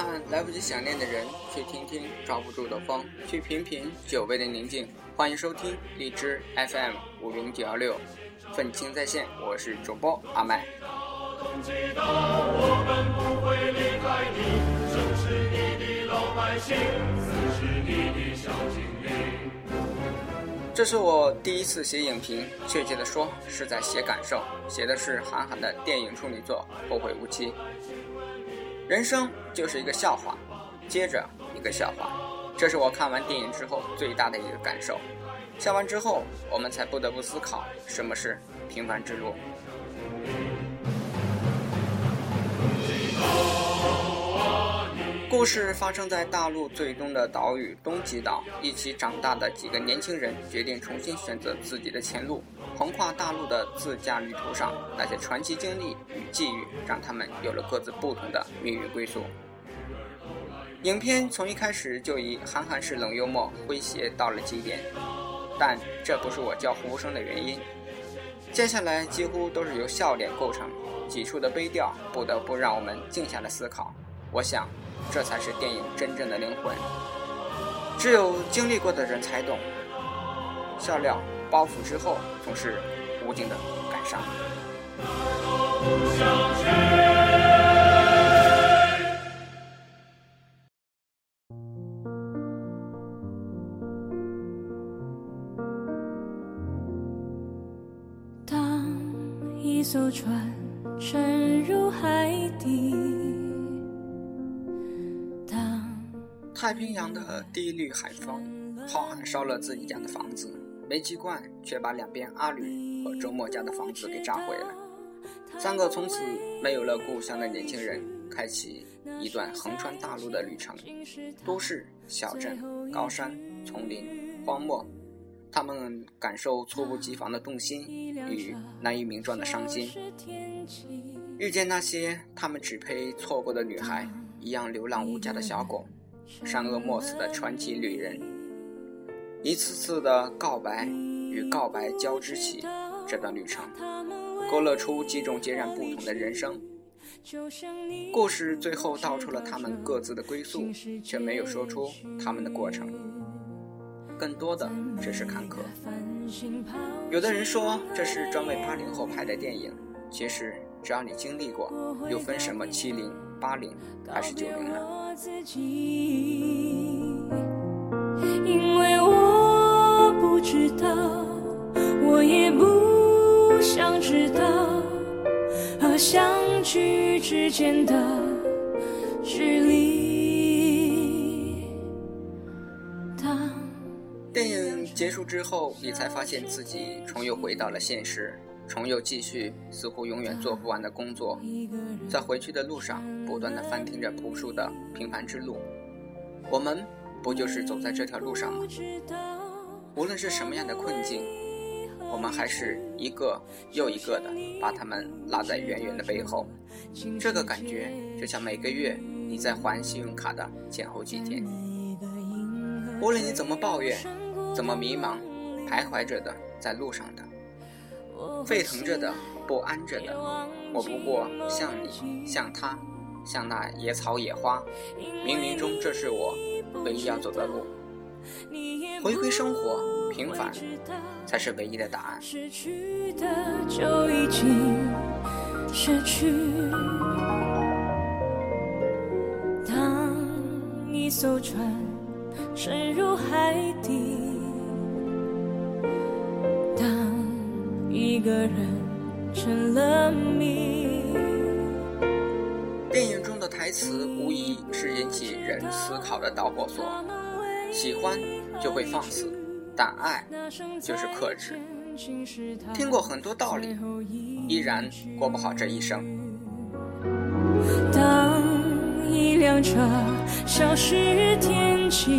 看看来不及想念的人，去听听抓不住的风，去品品久违的宁静。欢迎收听荔枝 FM 五零九幺六，愤青在线，我是主播阿麦。这是我第一次写影评，确切的说是在写感受，写的是韩寒的电影处女作《后会无期》。人生就是一个笑话，接着一个笑话，这是我看完电影之后最大的一个感受。笑完之后，我们才不得不思考什么是平凡之路。故事发生在大陆最东的岛屿东极岛，一起长大的几个年轻人决定重新选择自己的前路。横跨大陆的自驾旅途上，那些传奇经历与际遇，让他们有了各自不同的命运归宿。影片从一开始就以韩寒式冷幽默诙谐到了极点，但这不是我叫呼声的原因。接下来几乎都是由笑脸构成，几处的悲调不得不让我们静下来思考。我想。这才是电影真正的灵魂，只有经历过的人才懂。笑料包袱之后，总是无尽的感伤。当一艘船太平洋的第一缕海风，浩瀚烧了自己家的房子，煤气罐却把两边阿吕和周末家的房子给炸毁了。三个从此没有了故乡的年轻人，开启一段横穿大陆的旅程。都市、小镇、高山、丛林、荒漠，他们感受猝不及防的动心与难以名状的伤心。遇见那些他们只配错过的女孩，一样流浪无家的小狗。善恶莫测的传奇旅人，一次次的告白与告白交织起这段旅程，勾勒出几种截然不同的人生。故事最后道出了他们各自的归宿，却没有说出他们的过程，更多的只是坎坷。有的人说这是专为八零后拍的电影，其实只要你经历过，又分什么七零、八零还是九零呢？自己，因为我不知道，我也不想知道，和相聚之间的距离。当电影结束之后，你才发现自己重又回到了现实。重又继续似乎永远做不完的工作，在回去的路上不断的翻听着朴树的平凡之路，我们不就是走在这条路上吗？无论是什么样的困境，我们还是一个又一个的把他们拉在远远的背后。这个感觉就像每个月你在还信用卡的前后几天，无论你怎么抱怨，怎么迷茫，徘徊着的在路上的。沸腾着的，不安着的，我不过像你，像他，像那野草野花。冥冥中，这是我唯一要走的路。回归生活，平凡才是唯一的答案。失去的就已经失去。当一艘船沉入海底。个人成了谜。电影中的台词无疑是引起人思考的导火索。喜欢就会放肆，但爱就是克制。听过很多道理，依然过不好这一生。当一辆车消失天际，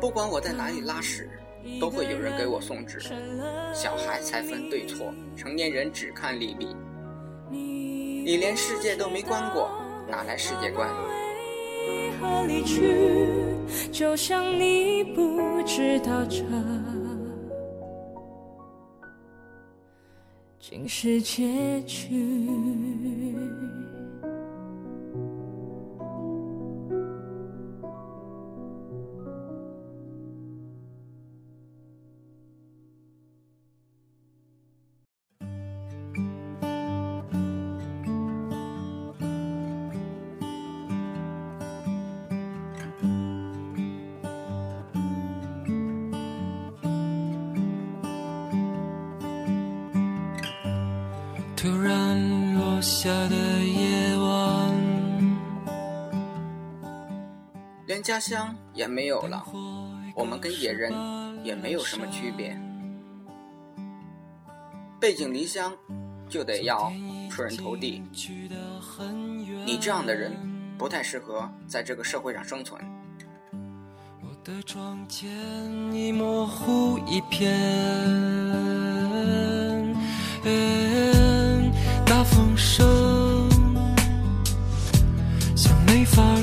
不管我在哪里拉屎。都会有人给我送纸。小孩才分对错，成年人只看利弊。你连世界都没观过，哪来世界观？就像你不知道这竟是结局。突然落下的夜晚，连家乡也没有了，我们跟野人也没有什么区别。背井离乡，就得要出人头地。你这样的人，不太适合在这个社会上生存。我的窗前已模糊一片，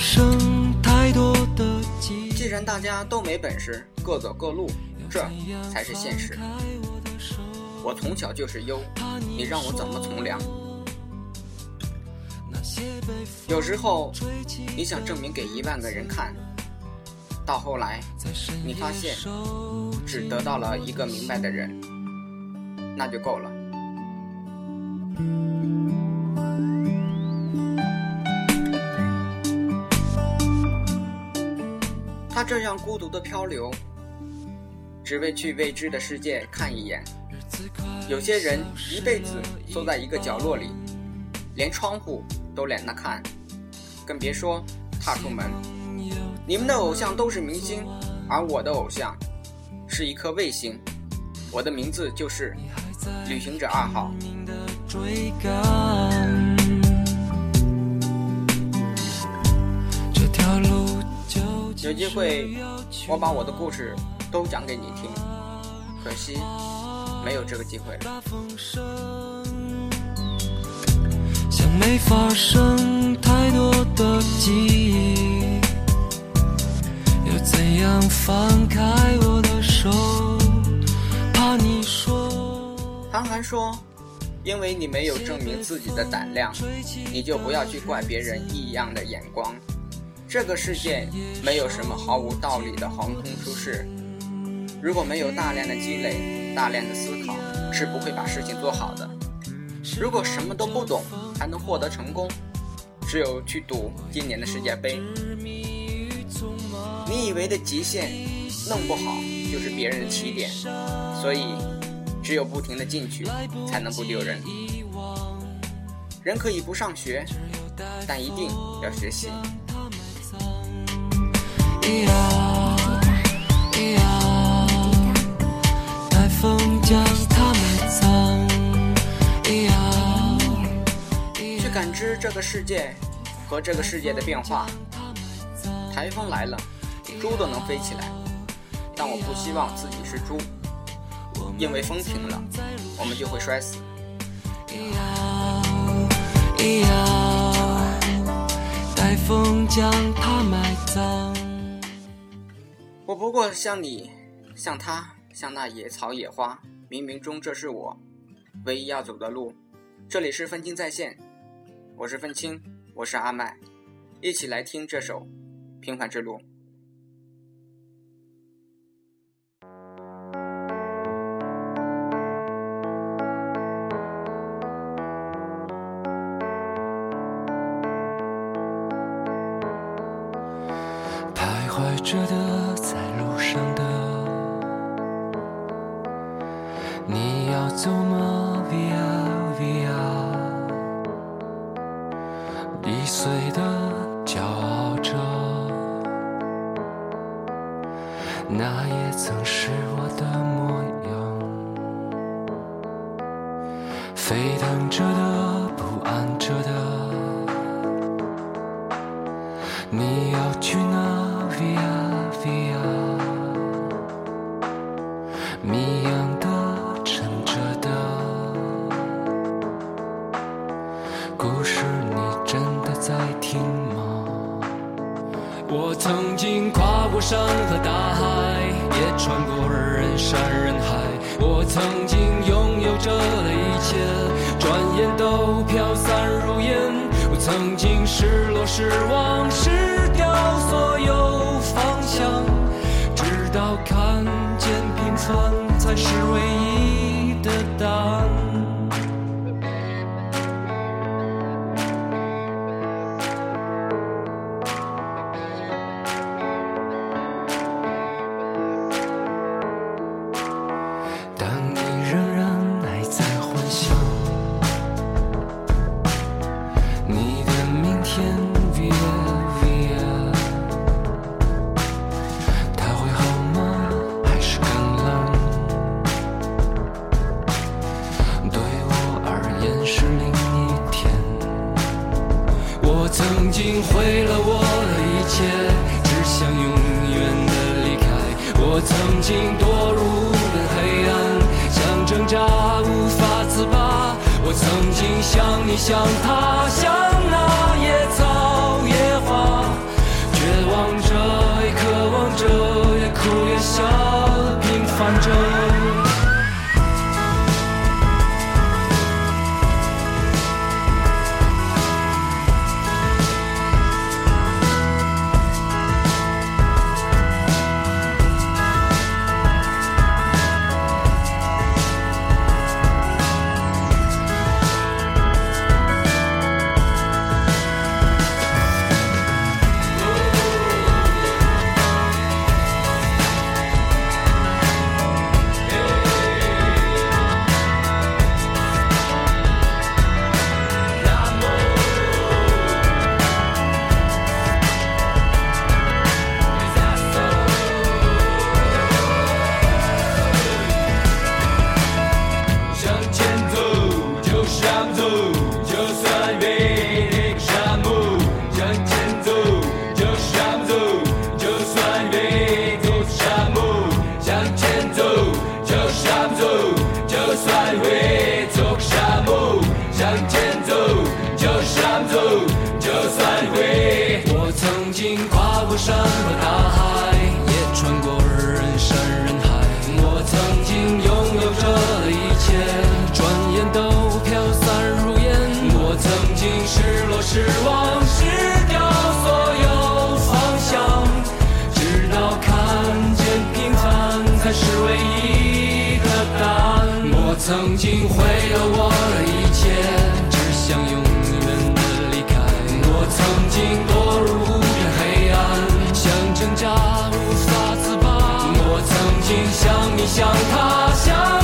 生太多的记忆既然大家都没本事，各走各路，这才是现实。我从小就是优，你让我怎么从良？有时候你想证明给一万个人看，到后来你发现只得到了一个明白的人，那就够了。他这样孤独的漂流，只为去未知的世界看一眼。有些人一辈子缩在一个角落里，连窗户都懒得看，更别说踏出门。你们的偶像都是明星，而我的偶像是一颗卫星。我的名字就是旅行者二号。有机会，我把我的故事都讲给你听，可惜没有这个机会了。像没发生太多的记忆，又怎样放开我的手？怕你说韩寒说：“因为你没有证明自己的胆量，你就不要去怪别人异样的眼光。这个世界没有什么毫无道理的横空出世。如果没有大量的积累、大量的思考，是不会把事情做好的。如果什么都不懂还能获得成功，只有去赌今年的世界杯。你以为的极限，弄不好就是别人的起点。所以，只有不停的进取，才能不丢人。人可以不上学，但一定要学习。去感知这个世界和这个世界的变化。台风来了，猪都能飞起来，但我不希望自己是猪，因为风停了，我们就会摔死。风将它埋葬。我不过像你，像他，像那野草野花，冥冥中这是我唯一要走的路。这里是分清在线，我是分清，我是阿麦，一起来听这首《平凡之路》。徘徊着的，沸腾着的，不安着的。你要去哪？Via Via，谜样的，沉着的，故事你真的在听吗？我曾经跨过山和大海，也穿过人山人海。我曾经拥有着转眼都飘散如烟。我曾经失落、失望、失掉所有方向，直到看见平凡才是唯一的答案。曾经毁了我的一切，只想永远的离开。我曾经堕入了黑暗，想挣扎，无法自拔。我曾经像你，像他，像那野草野花。绝望着，也渴望着，也哭也。曾经毁了我的一切，只想永远的离开。我曾经堕入无边黑暗，想挣扎无法自拔。我曾经像你，像他，像。